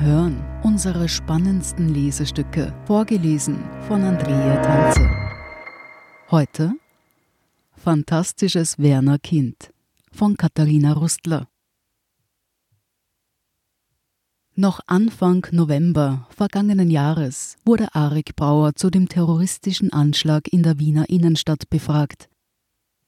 hören unsere spannendsten Lesestücke, vorgelesen von Andrea Tanze. Heute Fantastisches Werner Kind von Katharina Rustler. Noch Anfang November vergangenen Jahres wurde Arik Brauer zu dem terroristischen Anschlag in der Wiener Innenstadt befragt.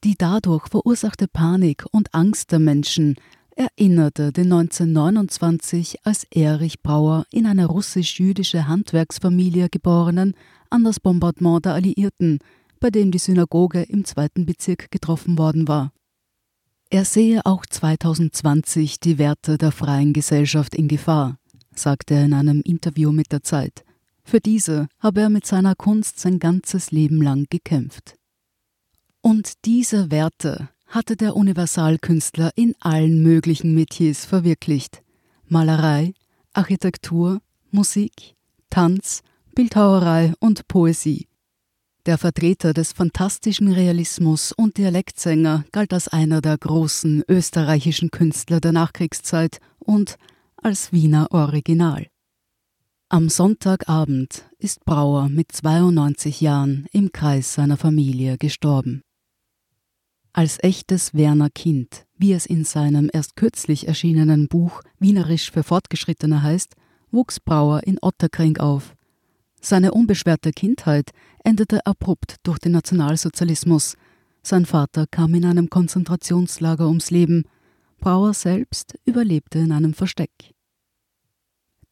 Die dadurch verursachte Panik und Angst der Menschen erinnerte den 1929 als Erich Brauer in eine russisch-jüdische Handwerksfamilie geborenen an das Bombardement der Alliierten, bei dem die Synagoge im zweiten Bezirk getroffen worden war. Er sehe auch 2020 die Werte der freien Gesellschaft in Gefahr, sagte er in einem Interview mit der Zeit. Für diese habe er mit seiner Kunst sein ganzes Leben lang gekämpft. Und diese Werte hatte der Universalkünstler in allen möglichen Metiers verwirklicht. Malerei, Architektur, Musik, Tanz, Bildhauerei und Poesie. Der Vertreter des fantastischen Realismus und Dialektsänger galt als einer der großen österreichischen Künstler der Nachkriegszeit und als Wiener Original. Am Sonntagabend ist Brauer mit 92 Jahren im Kreis seiner Familie gestorben. Als echtes Werner Kind, wie es in seinem erst kürzlich erschienenen Buch Wienerisch für Fortgeschrittene heißt, wuchs Brauer in Otterkring auf. Seine unbeschwerte Kindheit endete abrupt durch den Nationalsozialismus. Sein Vater kam in einem Konzentrationslager ums Leben. Brauer selbst überlebte in einem Versteck.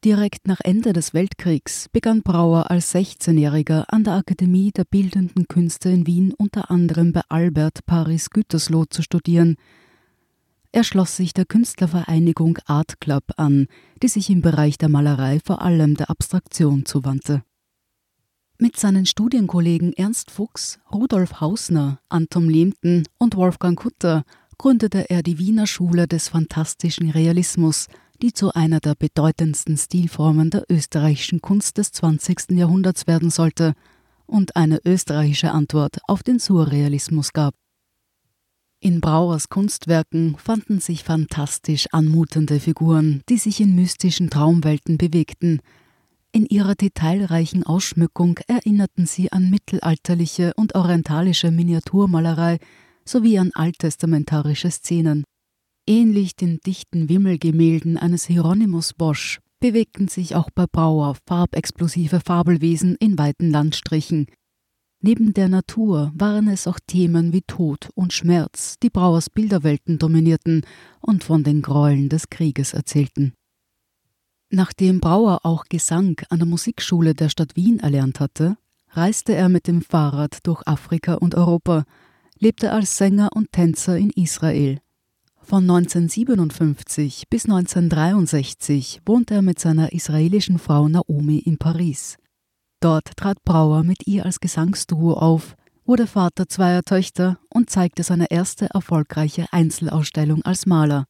Direkt nach Ende des Weltkriegs begann Brauer als 16-Jähriger an der Akademie der Bildenden Künste in Wien unter anderem bei Albert Paris Gütersloh zu studieren. Er schloss sich der Künstlervereinigung Art Club an, die sich im Bereich der Malerei vor allem der Abstraktion zuwandte. Mit seinen Studienkollegen Ernst Fuchs, Rudolf Hausner, Anton Lehmten und Wolfgang Kutter gründete er die Wiener Schule des fantastischen Realismus – die zu einer der bedeutendsten Stilformen der österreichischen Kunst des 20. Jahrhunderts werden sollte und eine österreichische Antwort auf den Surrealismus gab. In Brauers Kunstwerken fanden sich fantastisch anmutende Figuren, die sich in mystischen Traumwelten bewegten. In ihrer detailreichen Ausschmückung erinnerten sie an mittelalterliche und orientalische Miniaturmalerei sowie an alttestamentarische Szenen. Ähnlich den dichten Wimmelgemälden eines Hieronymus Bosch bewegten sich auch bei Brauer farbexplosive Fabelwesen in weiten Landstrichen. Neben der Natur waren es auch Themen wie Tod und Schmerz, die Brauers Bilderwelten dominierten und von den Gräueln des Krieges erzählten. Nachdem Brauer auch Gesang an der Musikschule der Stadt Wien erlernt hatte, reiste er mit dem Fahrrad durch Afrika und Europa, lebte als Sänger und Tänzer in Israel von 1957 bis 1963 wohnte er mit seiner israelischen Frau Naomi in Paris. Dort trat Brauer mit ihr als Gesangsduo auf, wurde Vater zweier Töchter und zeigte seine erste erfolgreiche Einzelausstellung als Maler.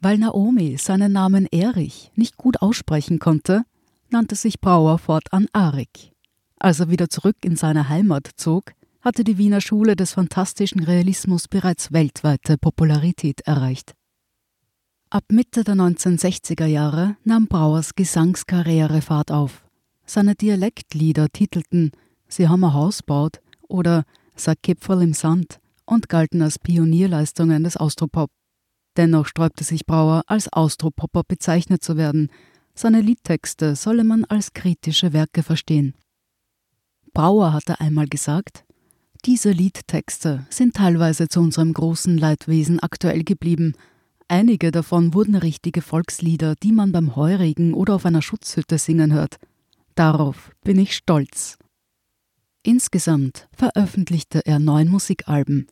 Weil Naomi seinen Namen Erich nicht gut aussprechen konnte, nannte sich Brauer fortan Arik. Als er wieder zurück in seine Heimat zog, hatte die Wiener Schule des fantastischen Realismus bereits weltweite Popularität erreicht. Ab Mitte der 1960er Jahre nahm Brauers Gesangskarriere Fahrt auf. Seine Dialektlieder titelten Sie haben ein Haus baut oder Sag Kipferl im Sand und galten als Pionierleistungen des Austropop. Dennoch sträubte sich Brauer, als Austropopper bezeichnet zu werden. Seine Liedtexte solle man als kritische Werke verstehen. Brauer hatte einmal gesagt, diese Liedtexte sind teilweise zu unserem großen Leidwesen aktuell geblieben. Einige davon wurden richtige Volkslieder, die man beim Heurigen oder auf einer Schutzhütte singen hört. Darauf bin ich stolz. Insgesamt veröffentlichte er neun Musikalben.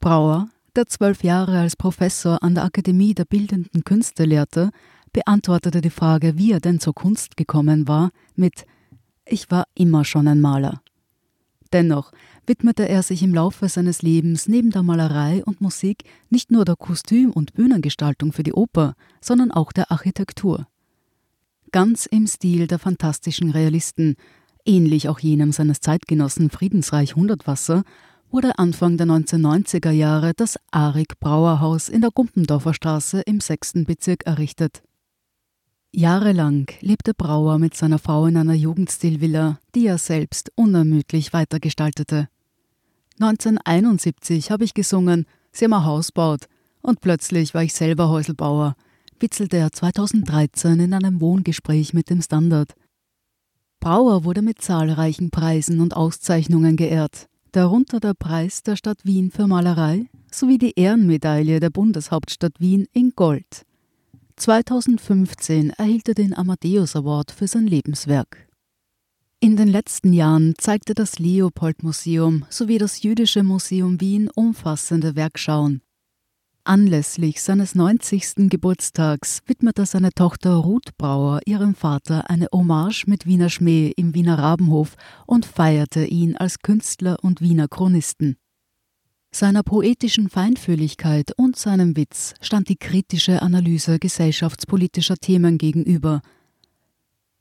Brauer, der zwölf Jahre als Professor an der Akademie der Bildenden Künste lehrte, beantwortete die Frage, wie er denn zur Kunst gekommen war, mit Ich war immer schon ein Maler. Dennoch widmete er sich im Laufe seines Lebens neben der Malerei und Musik nicht nur der Kostüm- und Bühnengestaltung für die Oper, sondern auch der Architektur. Ganz im Stil der fantastischen Realisten, ähnlich auch jenem seines Zeitgenossen Friedensreich Hundertwasser, wurde Anfang der 1990er Jahre das Arik Brauerhaus in der Gumpendorfer Straße im 6. Bezirk errichtet. Jahrelang lebte Brauer mit seiner Frau in einer Jugendstilvilla, die er selbst unermüdlich weitergestaltete. 1971 habe ich gesungen, sie haben ein Haus baut, und plötzlich war ich selber Häuselbauer, witzelte er 2013 in einem Wohngespräch mit dem Standard. Brauer wurde mit zahlreichen Preisen und Auszeichnungen geehrt, darunter der Preis der Stadt Wien für Malerei sowie die Ehrenmedaille der Bundeshauptstadt Wien in Gold. 2015 erhielt er den Amadeus Award für sein Lebenswerk. In den letzten Jahren zeigte das Leopold Museum sowie das Jüdische Museum Wien umfassende Werkschauen. Anlässlich seines 90. Geburtstags widmete seine Tochter Ruth Brauer ihrem Vater eine Hommage mit Wiener Schmäh im Wiener Rabenhof und feierte ihn als Künstler und Wiener Chronisten. Seiner poetischen Feinfühligkeit und seinem Witz stand die kritische Analyse gesellschaftspolitischer Themen gegenüber.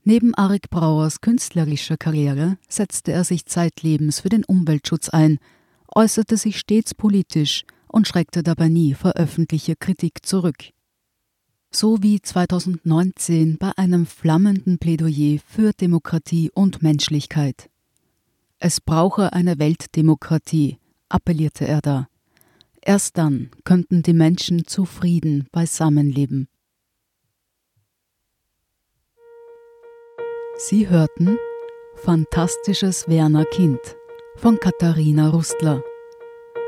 Neben Arik Brauers künstlerischer Karriere setzte er sich zeitlebens für den Umweltschutz ein, äußerte sich stets politisch und schreckte dabei nie vor öffentlicher Kritik zurück. So wie 2019 bei einem flammenden Plädoyer für Demokratie und Menschlichkeit. Es brauche eine Weltdemokratie, appellierte er da. Erst dann könnten die Menschen zufrieden beisammenleben. Sie hörten Fantastisches Werner Kind von Katharina Rustler.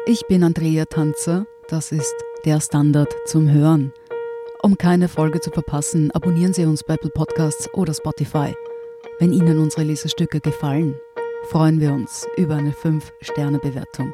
Ich bin Andrea Tanzer, das ist der Standard zum Hören. Um keine Folge zu verpassen, abonnieren Sie uns bei Apple Podcasts oder Spotify. Wenn Ihnen unsere Lesestücke gefallen, freuen wir uns über eine 5-Sterne-Bewertung.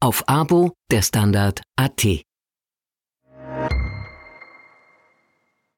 auf Abo der Standard.at.